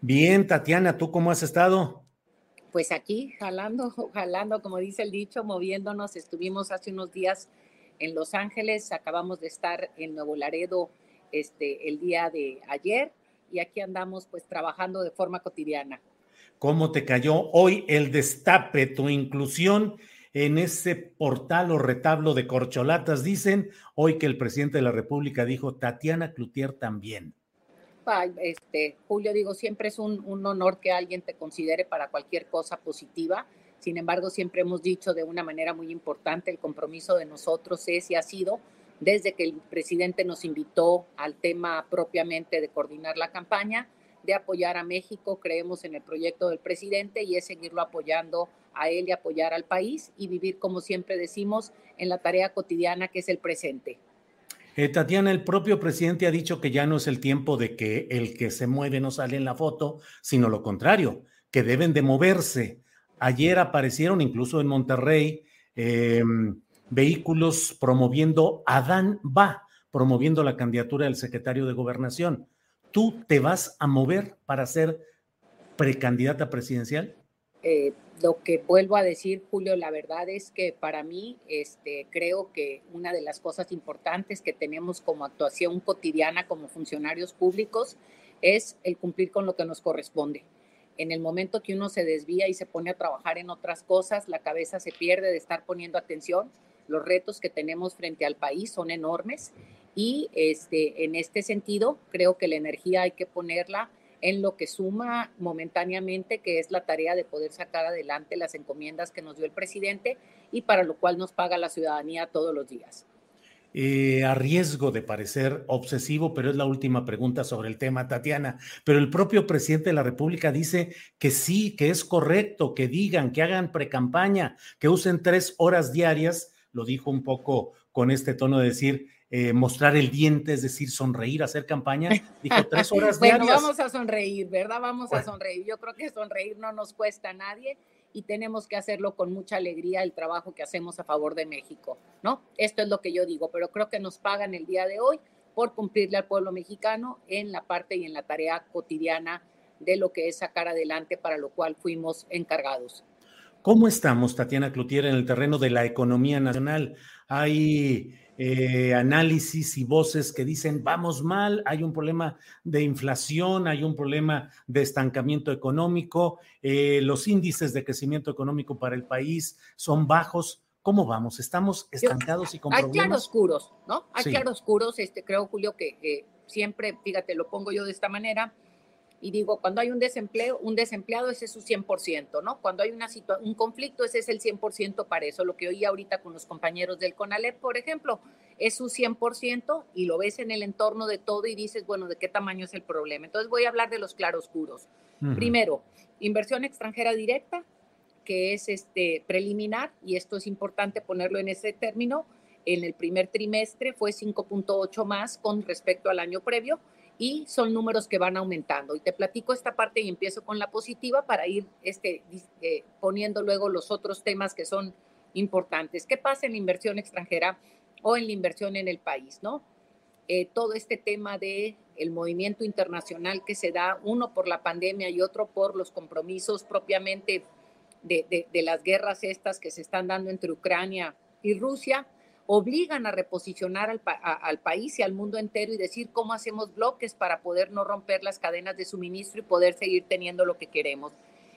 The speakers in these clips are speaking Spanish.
Bien, Tatiana, ¿tú cómo has estado? Pues aquí, jalando, jalando, como dice el dicho, moviéndonos. Estuvimos hace unos días en Los Ángeles, acabamos de estar en Nuevo Laredo este, el día de ayer y aquí andamos pues trabajando de forma cotidiana. ¿Cómo te cayó hoy el destape, tu inclusión en ese portal o retablo de corcholatas? Dicen hoy que el presidente de la República dijo Tatiana Cloutier también. Ay, Este, Julio, digo, siempre es un, un honor que alguien te considere para cualquier cosa positiva. Sin embargo, siempre hemos dicho de una manera muy importante, el compromiso de nosotros es y ha sido desde que el presidente nos invitó al tema propiamente de coordinar la campaña, de apoyar a México, creemos en el proyecto del presidente y es seguirlo apoyando a él y apoyar al país y vivir, como siempre decimos, en la tarea cotidiana que es el presente. Eh, Tatiana, el propio presidente ha dicho que ya no es el tiempo de que el que se mueve no sale en la foto, sino lo contrario, que deben de moverse. Ayer aparecieron incluso en Monterrey eh, vehículos promoviendo Adán va, promoviendo la candidatura del secretario de gobernación. ¿Tú te vas a mover para ser precandidata presidencial? Eh, lo que vuelvo a decir, Julio, la verdad es que para mí este, creo que una de las cosas importantes que tenemos como actuación cotidiana como funcionarios públicos es el cumplir con lo que nos corresponde. En el momento que uno se desvía y se pone a trabajar en otras cosas, la cabeza se pierde de estar poniendo atención. Los retos que tenemos frente al país son enormes y este, en este sentido creo que la energía hay que ponerla en lo que suma momentáneamente, que es la tarea de poder sacar adelante las encomiendas que nos dio el presidente y para lo cual nos paga la ciudadanía todos los días. Eh, a riesgo de parecer obsesivo, pero es la última pregunta sobre el tema, Tatiana. Pero el propio presidente de la República dice que sí, que es correcto, que digan, que hagan precampaña, que usen tres horas diarias, lo dijo un poco con este tono de decir, eh, mostrar el diente, es decir, sonreír, hacer campaña. Dijo tres horas bueno, diarias. vamos a sonreír, ¿verdad? Vamos a sonreír. Yo creo que sonreír no nos cuesta a nadie y tenemos que hacerlo con mucha alegría el trabajo que hacemos a favor de México, ¿no? Esto es lo que yo digo, pero creo que nos pagan el día de hoy por cumplirle al pueblo mexicano en la parte y en la tarea cotidiana de lo que es sacar adelante para lo cual fuimos encargados. ¿Cómo estamos, Tatiana Cloutier, en el terreno de la economía nacional? Hay eh, análisis y voces que dicen vamos mal, hay un problema de inflación, hay un problema de estancamiento económico, eh, los índices de crecimiento económico para el país son bajos. ¿Cómo vamos? ¿Estamos estancados y con Hay problemas? claroscuros, ¿no? Hay Sí. claroscuros, este, creo, Julio, que siempre, fíjate, lo pongo yo de esta manera, y digo, cuando hay un desempleo, un desempleado, ese es su 100%, ¿no? Cuando hay una un conflicto, ese es el 100% para eso. Lo que oí ahorita con los compañeros del CONALEP, por ejemplo, es su 100% y lo ves en el entorno de todo y dices, bueno, ¿de qué tamaño es el problema? Entonces voy a hablar de los claroscuros. Ujú. Primero, inversión extranjera directa, que es este preliminar, y esto es importante ponerlo en ese término, en el primer trimestre fue 5.8 más con respecto al año previo y son números que van aumentando. Y te platico esta parte y empiezo con la positiva para ir este, eh, poniendo luego los otros temas que son importantes. ¿Qué pasa en la inversión extranjera o en la inversión en el país? ¿no? Eh, todo este tema de el movimiento internacional que se da, uno por la pandemia y otro por los compromisos propiamente de, las guerras estas que se están dando entre Ucrania y Rusia, obligan a reposicionar al, país y al mundo entero y decir cómo hacemos bloques para poder no romper las cadenas de suministro y poder seguir teniendo lo que queremos.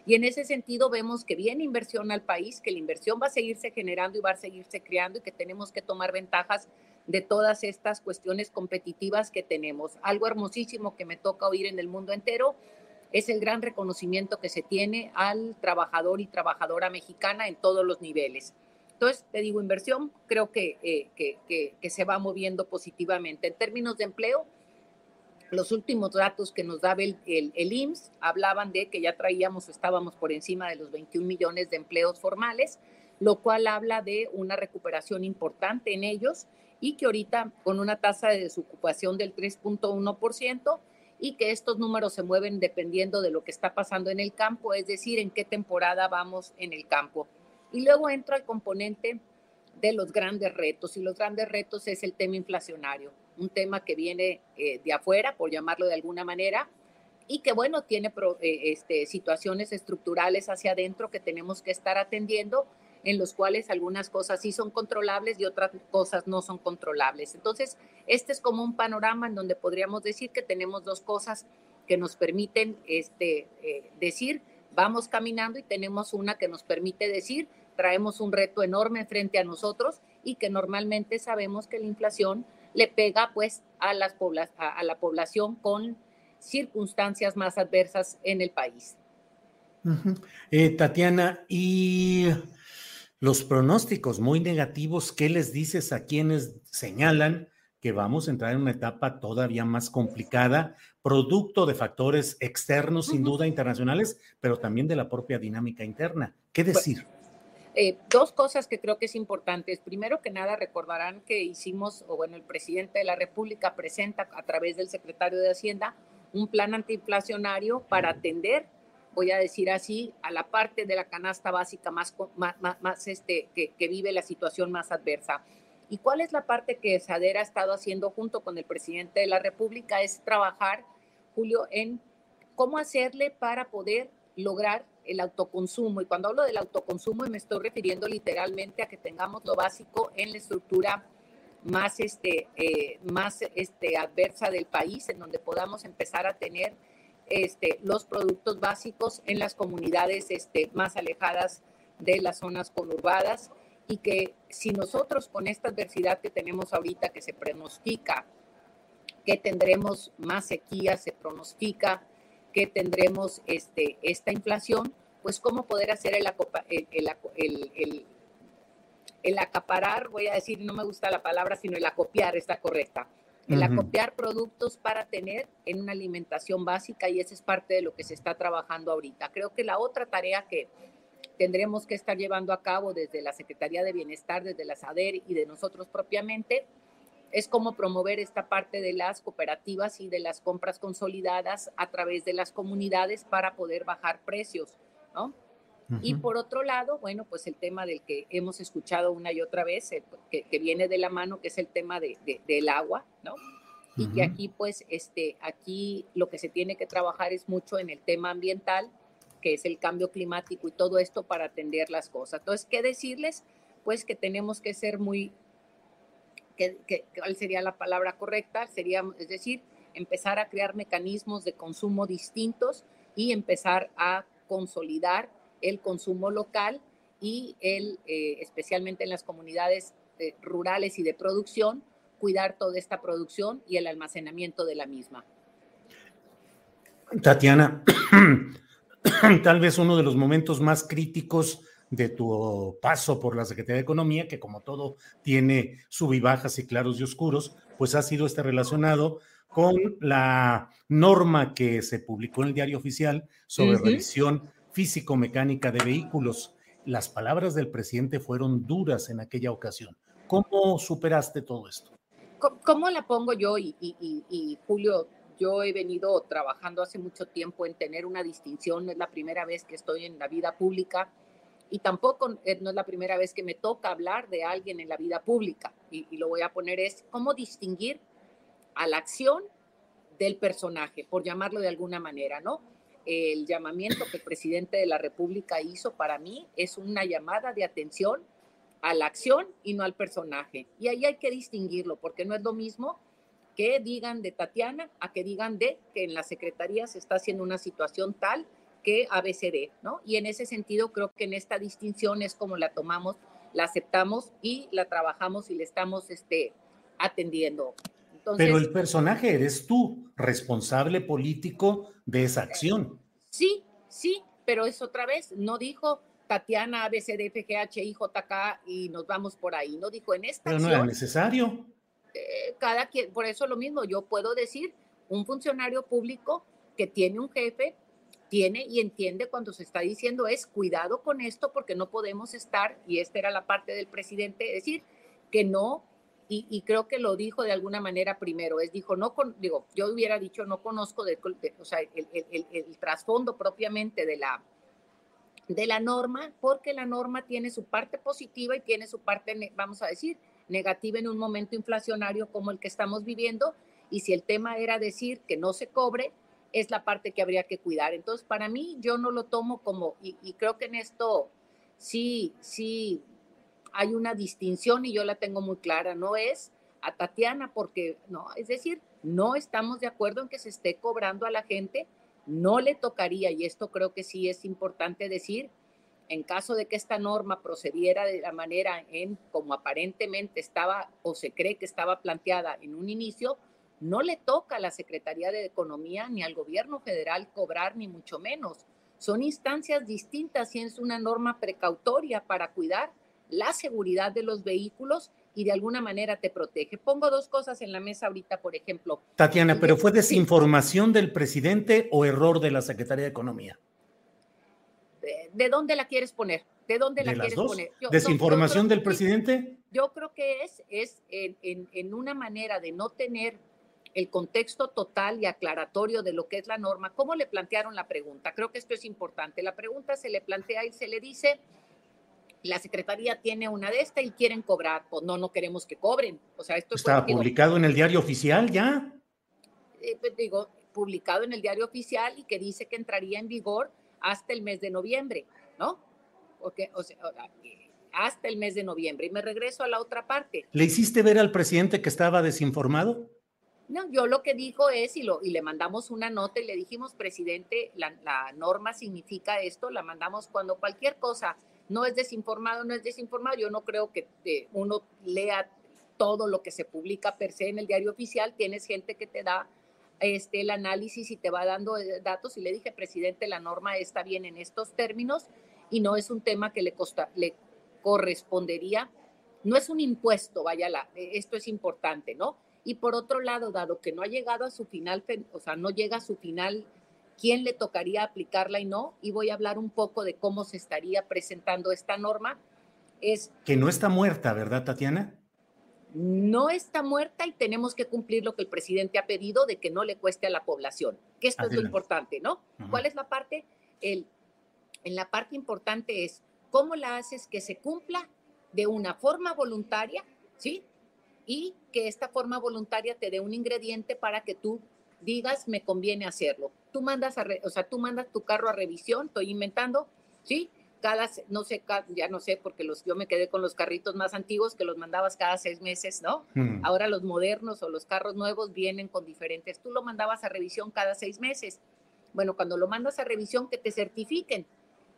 Y en ese sentido vemos que viene inversión al país, que la inversión va a seguirse generando y va a seguirse creando y que tenemos que tomar ventajas de todas estas cuestiones competitivas que tenemos. Algo hermosísimo que me toca oír en el mundo entero es el gran reconocimiento que se tiene al trabajador y trabajadora mexicana en todos los niveles. Entonces, te digo, inversión creo que, eh, que, que se va moviendo positivamente. En términos de empleo, los últimos datos que nos daba el, el, IMSS hablaban de que ya traíamos, estábamos por encima de los 21 millones de empleos formales, lo cual habla de una recuperación importante en ellos y que ahorita con una tasa de desocupación del 3.1% y que estos números se mueven dependiendo de lo que está pasando en el campo, es decir, en qué temporada vamos en el campo. Y luego entra el componente de los grandes retos y los grandes retos es el tema inflacionario un tema que viene eh, de afuera, por llamarlo de alguna manera, y que, bueno, tiene eh, este, situaciones estructurales hacia adentro que tenemos que estar atendiendo, en los cuales algunas cosas sí son controlables y otras cosas no son controlables. Entonces, este es como un panorama en donde podríamos decir que tenemos dos cosas que nos permiten este, eh, decir, vamos caminando y tenemos una que nos permite decir, traemos un reto enorme frente a nosotros y que normalmente sabemos que la inflación le pega pues a, las a, la población con circunstancias más adversas en el país. Eh, Tatiana, y los pronósticos muy negativos, ¿qué les dices a quienes señalan que vamos a entrar en una etapa todavía más complicada, producto de factores externos, sin duda, internacionales, pero también de la propia dinámica interna? ¿Qué decir? Eh, dos cosas que creo que es importantes. Primero que nada, recordarán que hicimos, o bueno, el presidente de la República presenta a través del secretario de Hacienda un plan antiinflacionario para atender, voy a decir así, a la parte de la canasta básica más, más, este, que, que, vive la situación más adversa. ¿Y cuál es la parte que Sadera ha estado haciendo junto con el presidente de la República? Es trabajar, Julio, en cómo hacerle para poder lograr el autoconsumo. Y cuando hablo del autoconsumo me estoy refiriendo literalmente a que tengamos lo básico en la estructura más, este, eh, más este, adversa del país, en donde podamos empezar a tener este, los productos básicos en las comunidades este, más alejadas de las zonas conurbadas y que si nosotros con esta adversidad que tenemos ahorita, que se pronostica que tendremos más sequía, se pronostica que tendremos este, esta inflación, pues cómo poder hacer el, el, el, acaparar, voy a decir, no me gusta la palabra, sino el acopiar, está correcta. El acopiar productos para tener en una alimentación básica y esa es parte de lo que se está trabajando ahorita. Creo que la otra tarea que tendremos que estar llevando a cabo desde la Secretaría de Bienestar, desde la SADER y de nosotros propiamente, es cómo promover esta parte de las cooperativas y de las compras consolidadas a través de las comunidades para poder bajar precios, ¿no? Y por otro lado, bueno, pues el tema del que hemos escuchado una y otra vez, que, viene de la mano, que es el tema de, del agua, ¿no? Y que aquí, pues, este, aquí lo que se tiene que trabajar es mucho en el tema ambiental, que es el cambio climático y todo esto para atender las cosas. Entonces, ¿qué decirles? Pues que tenemos que ser muy ¿cuál sería la palabra correcta? Sería, es decir, empezar a crear mecanismos de consumo distintos y empezar a consolidar el consumo local y el, eh, especialmente en las comunidades eh, rurales y de producción, cuidar toda esta producción y el almacenamiento de la misma. Tatiana, tal vez uno de los momentos más críticos de tu paso por la Secretaría de Economía, que como todo tiene subibajas y claros y oscuros, pues ha sido este relacionado con la norma que se publicó en el diario oficial sobre revisión físico-mecánica de vehículos. Las palabras del presidente fueron duras en aquella ocasión. ¿Cómo superaste todo esto? ¿Cómo, la pongo yo? y, Julio, yo he venido trabajando hace mucho tiempo en tener una distinción, es la primera vez que estoy en la vida pública y tampoco eh, no es la primera vez que me toca hablar de alguien en la vida pública. Y, lo voy a poner es cómo distinguir a la acción del personaje, por llamarlo de alguna manera, ¿no? El llamamiento que el presidente de la República hizo para mí es una llamada de atención a la acción y no al personaje. Y ahí hay que distinguirlo, porque no es lo mismo que digan de Tatiana a que digan de que en la Secretaría se está haciendo una situación tal que ABCD, ¿no? Y en ese sentido creo que en esta distinción es como la tomamos, la aceptamos y la trabajamos y le estamos este, atendiendo. Pero el personaje eres tú, responsable político de esa acción. Sí, sí, pero es otra vez, no dijo Tatiana ABCDFGH JK y nos vamos por ahí, no dijo en esta Pero no era necesario. Eh, cada quien, por eso lo mismo, yo puedo decir, un funcionario público que tiene un jefe, tiene y entiende cuando se está diciendo es cuidado con esto porque no podemos estar, y esta era la parte del presidente, decir que no, y, creo que lo dijo de alguna manera primero, es dijo, no, con, digo, yo hubiera dicho, no conozco de, o sea, el, el, el, trasfondo propiamente de la, de la norma, porque la norma tiene su parte positiva y tiene su parte, vamos a decir, negativa en un momento inflacionario como el que estamos viviendo. Y si el tema era decir que no se cobre, es la parte que habría que cuidar. Entonces, para mí, yo no lo tomo como, y, creo que en esto sí, sí hay una distinción y yo la tengo muy clara, no es a Tatiana porque, no, es decir, no estamos de acuerdo en que se esté cobrando a la gente, no le tocaría, y esto creo que sí es importante decir, en caso de que esta norma procediera de la manera en como aparentemente estaba o se cree que estaba planteada en un inicio, no le toca a la Secretaría de Economía ni al gobierno federal cobrar, ni mucho menos. Son instancias distintas y es una norma precautoria para cuidar la seguridad de los vehículos y de alguna manera te protege. Pongo dos cosas en la mesa ahorita, por ejemplo. Tatiana, ¿pero fue desinformación del presidente o error de la Secretaría de Economía? ¿de dónde la quieres poner? ¿De dónde la quieres poner? ¿Desinformación del presidente? Yo creo que es, es en, una manera de no tener el contexto total y aclaratorio de lo que es la norma. ¿Cómo le plantearon la pregunta? Creo que esto es importante. La pregunta se le plantea y se le dice, la Secretaría tiene una de esta y quieren cobrar. Pues no, no queremos que cobren. O sea, esto ¿Está publicado en el diario oficial ya? Eh, pues digo, publicado en el diario oficial y que dice que entraría en vigor hasta el mes de noviembre, ¿no? Porque, o sea, hasta el mes de noviembre. Y me regreso a la otra parte. ¿Le hiciste ver al presidente que estaba desinformado? No, yo lo que dijo es, y, lo, y le mandamos una nota y le dijimos, presidente, la, norma significa esto, la mandamos cuando cualquier cosa no es desinformado, no es desinformado. Yo no creo que eh, uno lea todo lo que se publica per se en el diario oficial, tienes gente que te da este, el análisis y te va dando eh, datos. Y le dije, presidente, la norma está bien en estos términos y no es un tema que le, le correspondería, no es un impuesto, vaya, la, eh, esto es importante, ¿no? Y por otro lado, dado que no ha llegado a su final, o sea, no llega a su final, ¿quién le tocaría aplicarla y no? Y voy a hablar un poco de cómo se estaría presentando esta norma. Es que no está muerta, ¿verdad, Tatiana? no está muerta y tenemos que cumplir lo que el presidente ha pedido de que no le cueste a la población, que esto es lo importante, ¿no? ¿Cuál es la parte? El, en la parte importante es cómo la haces que se cumpla de una forma voluntaria, ¿sí? Y que esta forma voluntaria te dé un ingrediente para que tú digas, me conviene hacerlo. Tú mandas, a o sea, tú mandas tu carro a revisión, estoy inventando, ¿sí? cada, no sé, ya no sé, porque los, yo me quedé con los carritos más antiguos que los mandabas cada seis meses, ¿no? Mm. Ahora los modernos o los carros nuevos vienen con diferentes. Tú lo mandabas a revisión cada seis meses. Bueno, cuando lo mandas a revisión, que te certifiquen.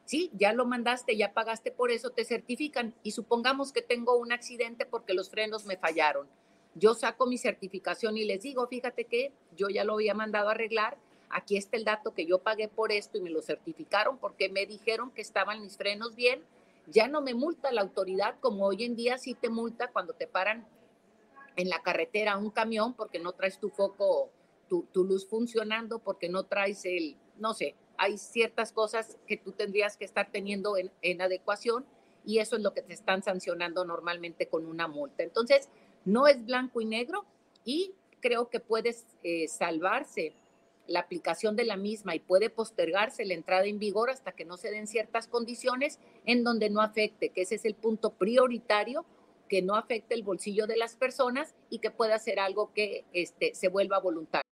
Sí, ya lo mandaste, ya pagaste por eso, te certifican. Y supongamos que tengo un accidente porque los frenos me fallaron. Yo saco mi certificación y les digo, fíjate que yo ya lo había mandado a arreglar, aquí está el dato que yo pagué por esto y me lo certificaron porque me dijeron que estaban mis frenos bien, ya no me multa la autoridad como hoy en día sí te multa cuando te paran en la carretera un camión porque no traes tu foco, tu, luz funcionando, porque no traes el, no sé, hay ciertas cosas que tú tendrías que estar teniendo en, adecuación y eso es lo que te están sancionando normalmente con una multa. Entonces, no es blanco y negro y creo que puedes eh, salvarse la aplicación de la misma y puede postergarse la entrada en vigor hasta que no se den ciertas condiciones en donde no afecte, que ese es el punto prioritario, que no afecte el bolsillo de las personas y que pueda ser algo que este, se vuelva voluntario.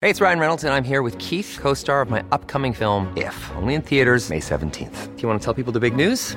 Hey, it's Ryan Reynolds, and I'm here with Keith, co star of my upcoming film, If, only in theaters, May 17th. Do you want to tell people the big news?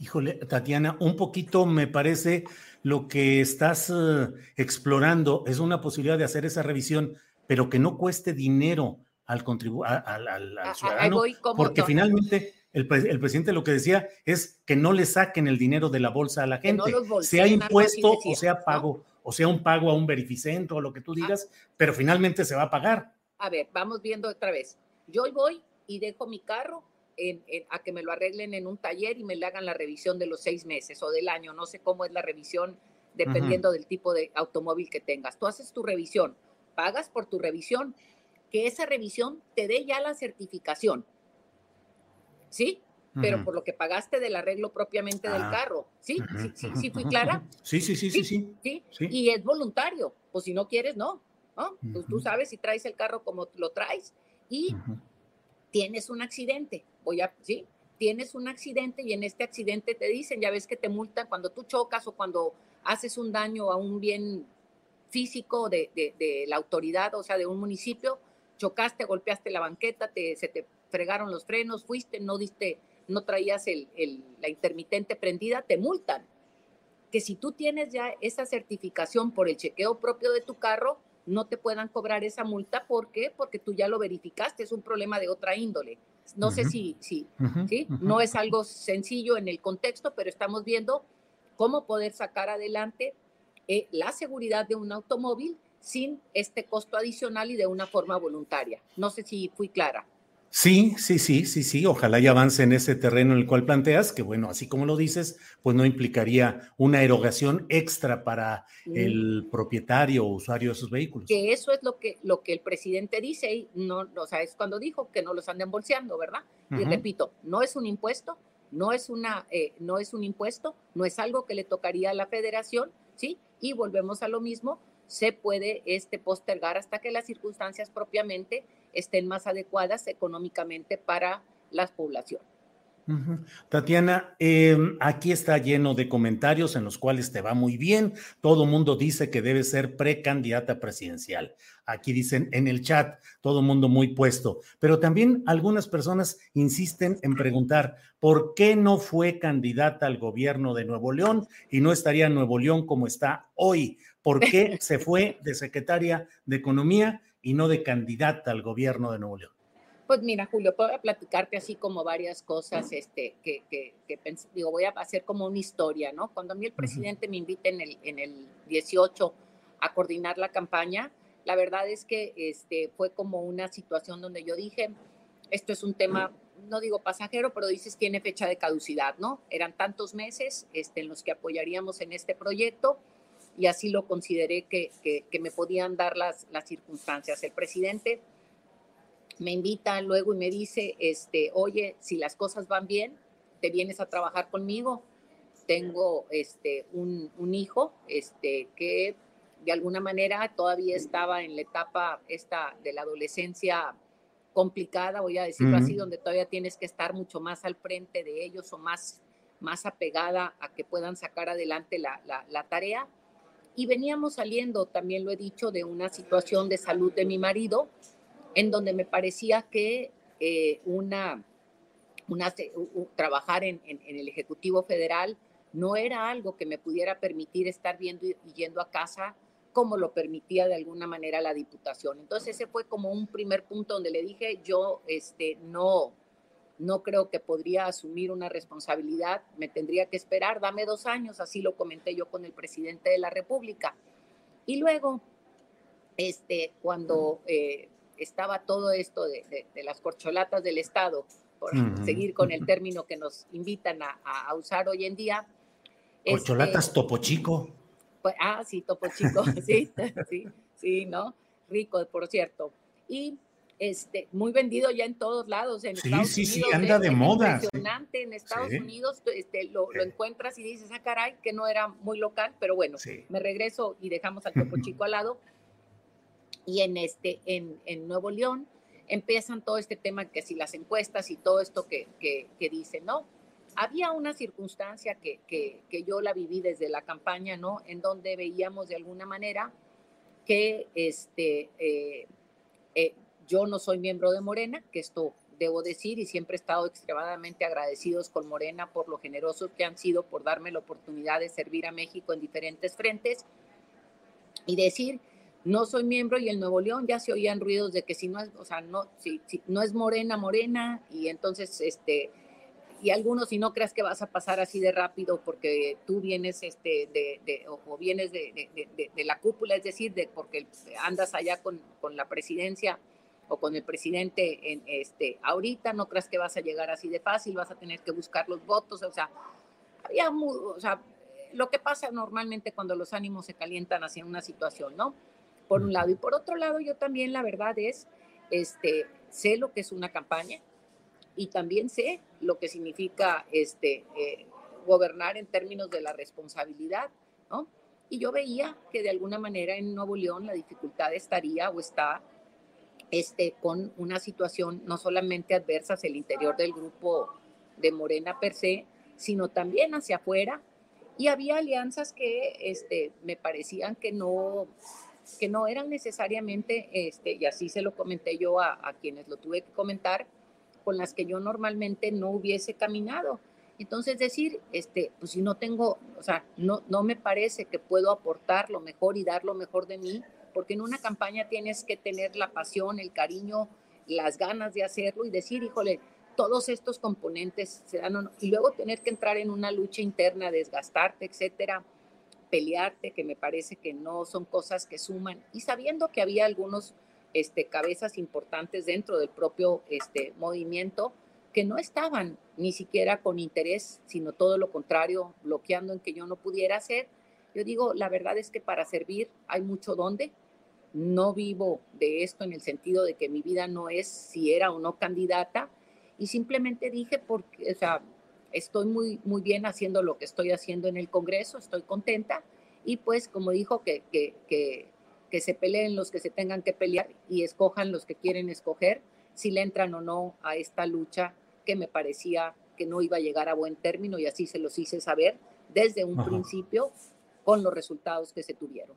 Híjole, Tatiana, un poquito me parece lo que estás eh, explorando es una posibilidad de hacer esa revisión, pero que no cueste dinero al, contribu al, al, al Ah, ciudadano, voy, ¿cómo porque no? finalmente el, pre- el presidente lo que decía es que no le saquen el dinero de la bolsa a la no gente, bolseen, sea impuesto o sea ¿no? pago, o sea un pago a un verificentro o lo que tú digas, pero finalmente se va a pagar. A ver, vamos viendo otra vez. Yo voy y dejo mi carro en- en- a que me lo arreglen en un taller y me le hagan la revisión de los seis meses o del año. No sé cómo es la revisión dependiendo del tipo de automóvil que tengas. Tú haces tu revisión, pagas por tu revisión, que esa revisión te dé ya la certificación. ¿Sí? Pero por lo que pagaste del arreglo propiamente del Ah. carro. ¿Sí? ¿Sí, sí, sí fui clara? Sí, sí, sí, sí, sí. ¿sí? Sí. Y es voluntario, pues si no quieres, no. ¿no? Tú- Tú sabes si traes el carro como lo traes y. tienes un accidente, voy a, ¿sí? Tienes un accidente y en este accidente te dicen, ya ves que te multan cuando tú chocas o cuando haces un daño a un bien físico de, de- la autoridad, o sea, de un municipio, chocaste, golpeaste la banqueta, te, se te fregaron los frenos, fuiste, no diste, no traías el, el- la intermitente prendida, te multan. Que si tú tienes ya esa certificación por el chequeo propio de tu carro, no te puedan cobrar esa multa. ¿Por qué? Porque tú ya lo verificaste, es un problema de otra índole. No sé si, ¿sí? No es algo sencillo en el contexto, pero estamos viendo cómo poder sacar adelante eh, la seguridad de un automóvil sin este costo adicional y de una forma voluntaria. No sé si fui clara. Sí, sí, sí, sí, sí. Ojalá y avance en ese terreno en el cual planteas, que bueno, así como lo dices, pues no implicaría una erogación extra para el propietario o usuario de esos vehículos. que eso es lo que, lo que el presidente dice y no, o sea, es cuando dijo que no los anden bolseando, ¿verdad? Y repito, no es un impuesto, no es una, eh, no es un impuesto, no es algo que le tocaría a la federación, ¿sí? Y volvemos a lo mismo, se puede este postergar hasta que las circunstancias propiamente estén más adecuadas económicamente para la población. Ujú. Tatiana, eh, aquí está lleno de comentarios en los cuales te va muy bien. Todo mundo dice que debe ser precandidata presidencial. Aquí dicen en el chat, todo mundo muy puesto. Pero también algunas personas insisten en preguntar por qué no fue candidata al gobierno de Nuevo León y no estaría en Nuevo León como está hoy. ¿Por qué se fue de secretaria de Economía y no de candidata al gobierno de Nuevo León? Pues mira, Julio, puedo platicarte así como varias cosas, este, que, que, que digo, voy a hacer como una historia, ¿no? Cuando a mí el presidente me invita en el, en el 18 a coordinar la campaña, la verdad es que este, fue como una situación donde yo dije, esto es un tema, no digo pasajero, pero dices tiene fecha de caducidad, ¿no? Eran tantos meses este, en los que apoyaríamos en este proyecto y así lo consideré que, que, que me podían dar las, las circunstancias. El presidente me invita luego y me dice, este, oye, si las cosas van bien, te vienes a trabajar conmigo. Tengo este, un, un hijo este, que de alguna manera todavía estaba en la etapa esta de la adolescencia complicada, voy a decirlo así, donde todavía tienes que estar mucho más al frente de ellos o más, más apegada a que puedan sacar adelante la, la, la tarea. Y veníamos saliendo, también lo he dicho, de una situación de salud de mi marido, en donde me parecía que eh, una, trabajar en, en- el Ejecutivo Federal no era algo que me pudiera permitir estar viendo y yendo a casa como lo permitía de alguna manera la Diputación. Entonces ese fue como un primer punto donde le dije, yo este, no, no creo que podría asumir una responsabilidad, me tendría que esperar, dame dos años, así lo comenté yo con el presidente de la República. Y luego, este, cuando eh, estaba todo esto de, las corcholatas del Estado, por seguir con el término que nos invitan a, usar hoy en día. Corcholatas este, Topo Chico. Pues, ah, sí, Topo Chico, sí, sí, sí, ¿no? Rico, por cierto. Y este, muy vendido ya en todos lados. En sí, sí, sí, anda de moda. Impresionante en Estados Unidos, este, lo, encuentras y dices, ah, caray, que no era muy local, pero bueno, me regreso y dejamos al Topo Chico al lado. Y en, este, en, en, Nuevo León empiezan todo este tema que si las encuestas y todo esto que, que, que dicen, ¿no? Había una circunstancia que, que, que yo la viví desde la campaña, ¿no? En donde veíamos de alguna manera que este, eh, eh, yo no soy miembro de Morena, que esto debo decir, y siempre he estado extremadamente agradecidos con Morena por lo generosos que han sido por darme la oportunidad de servir a México en diferentes frentes. Y decir, no soy miembro y el Nuevo León ya se oían ruidos de que si no es, o sea, no, si, no es Morena, Morena, y entonces, este, y algunos si no creas que vas a pasar así de rápido porque tú vienes este de, de o, vienes de, de, de, la cúpula, es decir, de porque andas allá con, con la presidencia o con el presidente en este ahorita, no creas que vas a llegar así de fácil, vas a tener que buscar los votos, o sea, había o sea, lo que pasa normalmente cuando los ánimos se calientan hacia una situación, ¿no? Por un lado y por otro lado, yo también la verdad es este sé lo que es una campaña y también sé lo que significa este eh, gobernar en términos de la responsabilidad, ¿no? Y yo veía que de alguna manera en Nuevo León la dificultad estaría o está este, con una situación no solamente adversa hacia el interior del grupo de Morena per se, sino también hacia afuera. Y había alianzas que este, me parecían que no, que no eran necesariamente, este, y así se lo comenté yo a, a quienes lo tuve que comentar, con las que yo normalmente no hubiese caminado. Entonces decir, este, pues si no tengo, o sea, no, no me parece que puedo aportar lo mejor y dar lo mejor de mí, porque en una campaña tienes que tener la pasión, el cariño, las ganas de hacerlo y decir, híjole, todos estos componentes se dan, y luego tener que entrar en una lucha interna, desgastarte, etcétera, pelearte, que me parece que no son cosas que suman, y sabiendo que había algunos este, cabezas importantes dentro del propio este, movimiento que no estaban ni siquiera con interés, sino todo lo contrario, bloqueando en que yo no pudiera hacer, yo digo, la verdad es que para servir hay mucho donde. No vivo de esto en el sentido de que mi vida no es si era o no candidata. Y simplemente dije, porque, o sea, estoy muy, muy bien haciendo lo que estoy haciendo en el Congreso, estoy contenta. Y pues, como dijo, que, que, que, que se peleen los que se tengan que pelear y escojan los que quieren escoger, si le entran o no a esta lucha que me parecía que no iba a llegar a buen término y así se los hice saber desde un principio con los resultados que se tuvieron.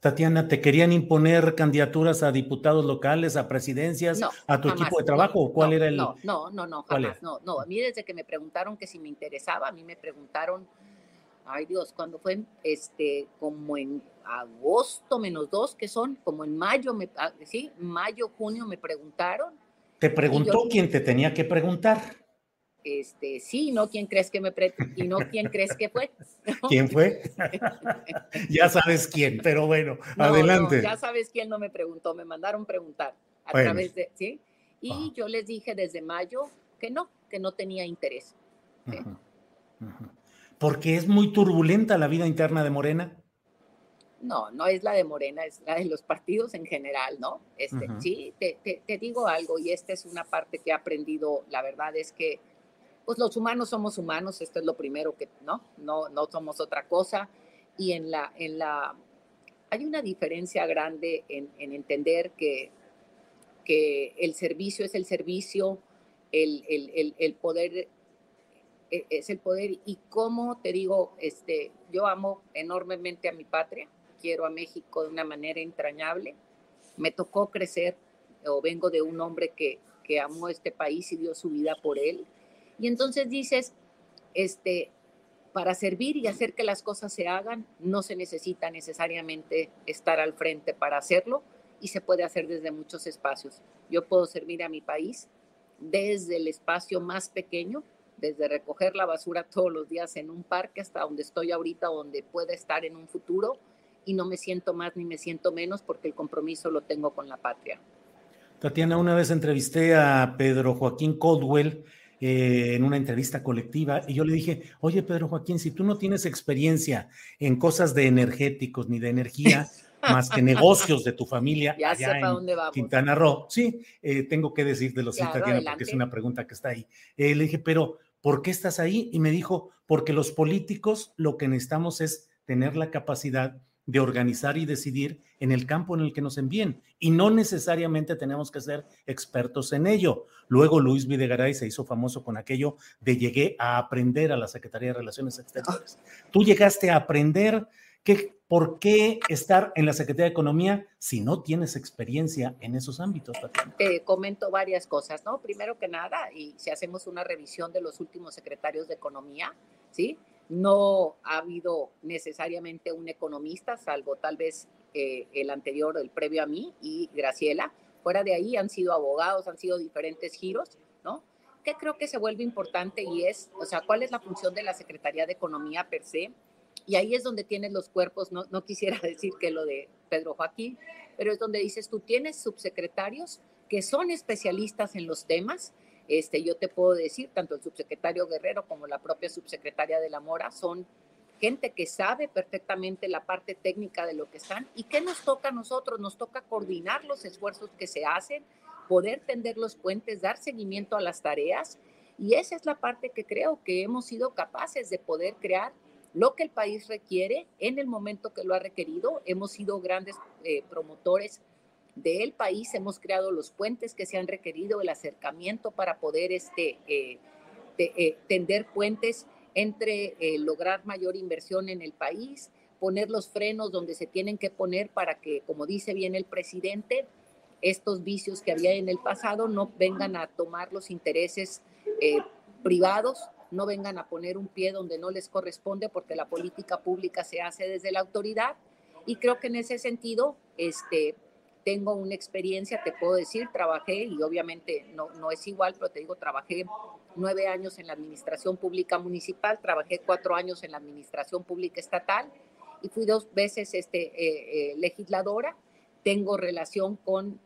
Tatiana, ¿te querían imponer candidaturas a diputados locales, a presidencias, a tu equipo de trabajo? ¿O cuál era el.? No, no, no, no, jamás. No, no. A mí, desde que me preguntaron que si me interesaba, a mí me preguntaron, ay Dios, ¿cuándo fue? Este, como en agosto menos dos, que son, como en mayo, me, ah, sí, mayo, junio me preguntaron. ¿Te preguntó quién te tenía que preguntar? Este, sí, ¿no? ¿Quién crees que me y no quién crees que fue? ¿Quién fue? ya sabes quién, pero bueno, adelante. ya sabes quién no me preguntó, me mandaron preguntar a través de, ¿sí? Y yo les dije desde mayo que no, que no tenía interés. Porque es muy turbulenta la vida interna de Morena. No, no es la de Morena, es la de los partidos en general, ¿no? Este, Sí, te, te, digo algo, y esta es una parte que he aprendido, la verdad es que pues los humanos somos humanos, esto es lo primero que, ¿no? No, no somos otra cosa. Y en la, en la, hay una diferencia grande en, entender que, que el servicio es el servicio, el, el, el, poder e, es el poder y como te digo, este, yo amo enormemente a mi patria, quiero a México de una manera entrañable, me tocó crecer o vengo de un hombre que, que amó este país y dio su vida por él y entonces dices, este, para servir y hacer que las cosas se hagan, no se necesita necesariamente estar al frente para hacerlo y se puede hacer desde muchos espacios. Yo puedo servir a mi país desde el espacio más pequeño, desde recoger la basura todos los días en un parque hasta donde estoy ahorita, donde pueda estar en un futuro, y no me siento más ni me siento menos porque el compromiso lo tengo con la patria. Tatiana, una vez entrevisté a Pedro Joaquín Caldwell eh, en una entrevista colectiva y yo le dije, oye Pedro Joaquín, si tú no tienes experiencia en cosas de energéticos ni de energía, más que negocios de tu familia ya allá en dónde vamos. Quintana Roo, sí, eh, tengo que decirte sí, Tatiana, porque es una pregunta que está ahí. Eh, le dije, pero ¿por qué estás ahí? Y me dijo, porque los políticos lo que necesitamos es tener la capacidad de organizar y decidir en el campo en el que nos envíen. Y no necesariamente tenemos que ser expertos en ello. Luego Luis Videgaray se hizo famoso con aquello de llegué a aprender a la Secretaría de Relaciones Exteriores. Tú llegaste a aprender que, por qué estar en la Secretaría de Economía si no tienes experiencia en esos ámbitos. Te comento varias cosas, ¿no? Primero que nada, y si hacemos una revisión de los últimos secretarios de Economía, ¿sí? No ha habido necesariamente un economista, salvo tal vez eh, el anterior, el previo a mí y Graciela. Fuera de ahí han sido abogados, han sido diferentes giros, ¿no? Que creo que se vuelve importante y es, o sea, ¿cuál es la función de la Secretaría de Economía per se? Y ahí es donde tienes los cuerpos, no, no quisiera decir que lo de Pedro Joaquín, pero es donde dices, tú tienes subsecretarios que son especialistas en los temas, este, yo te puedo decir, tanto el subsecretario Guerrero como la propia subsecretaria de la Mora son gente que sabe perfectamente la parte técnica de lo que están. ¿Y qué nos toca a nosotros? Nos toca coordinar los esfuerzos que se hacen, poder tender los puentes, dar seguimiento a las tareas. Y esa es la parte que creo que hemos sido capaces de poder crear lo que el país requiere en el momento que lo ha requerido. Hemos sido grandes eh, promotores del país, hemos creado los puentes que se han requerido, el acercamiento para poder este, eh, eh, tender puentes entre eh, lograr mayor inversión en el país, poner los frenos donde se tienen que poner para que, como dice bien el presidente, estos vicios que había en el pasado no vengan a tomar los intereses privados, no vengan a poner un pie donde no les corresponde porque la política pública se hace desde la autoridad. Y creo que en ese sentido, este, tengo una experiencia, te puedo decir, trabajé y obviamente no, no es igual, pero te digo, trabajé nueve años en la administración pública municipal, trabajé cuatro años en la administración pública estatal y fui dos veces este, eh, eh, legisladora. Tengo relación con,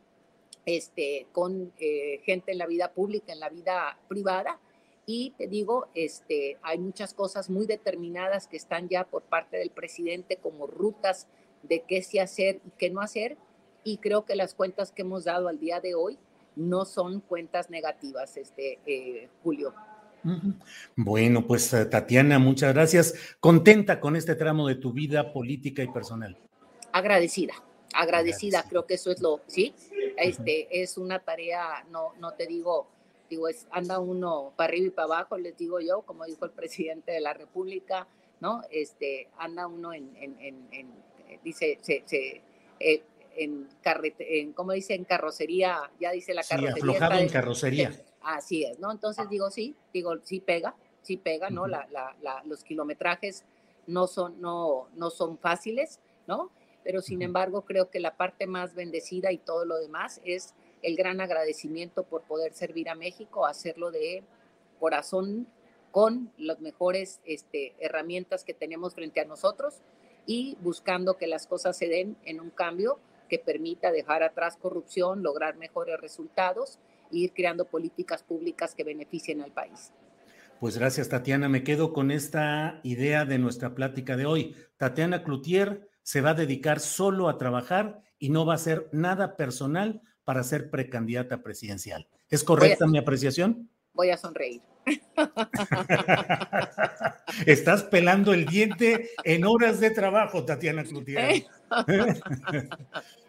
este, con eh, gente en la vida pública, en la vida privada. Y te digo, este, hay muchas cosas muy determinadas que están ya por parte del presidente como rutas de qué sí hacer y qué no hacer y creo que las cuentas que hemos dado al día de hoy no son cuentas negativas, este, eh, Julio. Bueno, pues eh, Tatiana, muchas gracias. ¿Contenta con este tramo de tu vida política y personal? Agradecida, agradecida, creo que eso es lo, sí, este, es una tarea, no, no te digo, digo, es, anda uno para arriba y para abajo, les digo yo, como dijo el presidente de la República, ¿no? Este, anda uno en, en, en, dice, se, se eh, en, carrete, en como dice, en carrocería, ya dice la carrocería. Sí, aflojado en carrocería. Así es, ¿no? Entonces digo, sí, digo, sí pega, sí pega, ¿no? la, la, los kilometrajes no son, no, no son fáciles, ¿no? Pero sin embargo, creo que la parte más bendecida y todo lo demás es el gran agradecimiento por poder servir a México, hacerlo de corazón con las mejores este, herramientas que tenemos frente a nosotros y buscando que las cosas se den en un cambio que permita dejar atrás corrupción, lograr mejores resultados e ir creando políticas públicas que beneficien al país. Pues gracias, Tatiana. Me quedo con esta idea de nuestra plática de hoy. Tatiana Cloutier se va a dedicar solo a trabajar y no va a hacer nada personal para ser precandidata presidencial. ¿Es correcta mi apreciación? Voy a sonreír. Estás pelando el diente en horas de trabajo, Tatiana Cloutier.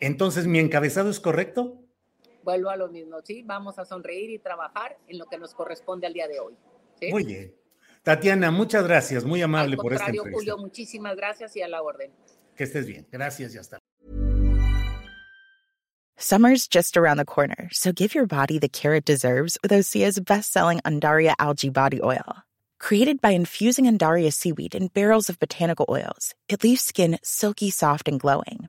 Entonces, ¿mi encabezado es correcto? Vuelvo a lo mismo, sí, vamos a sonreír y trabajar en lo que nos corresponde al día de hoy. Muy bien. Tatiana, muchas gracias, muy amable por esta entrevista. Julio, muchísimas gracias y a la orden. Que estés bien, gracias y hasta. Summer's just around the corner, so give your body the care it deserves with Osea's best-selling Andaria Algae Body Oil. Created by infusing Andaria seaweed in barrels of botanical oils, it leaves skin silky soft and glowing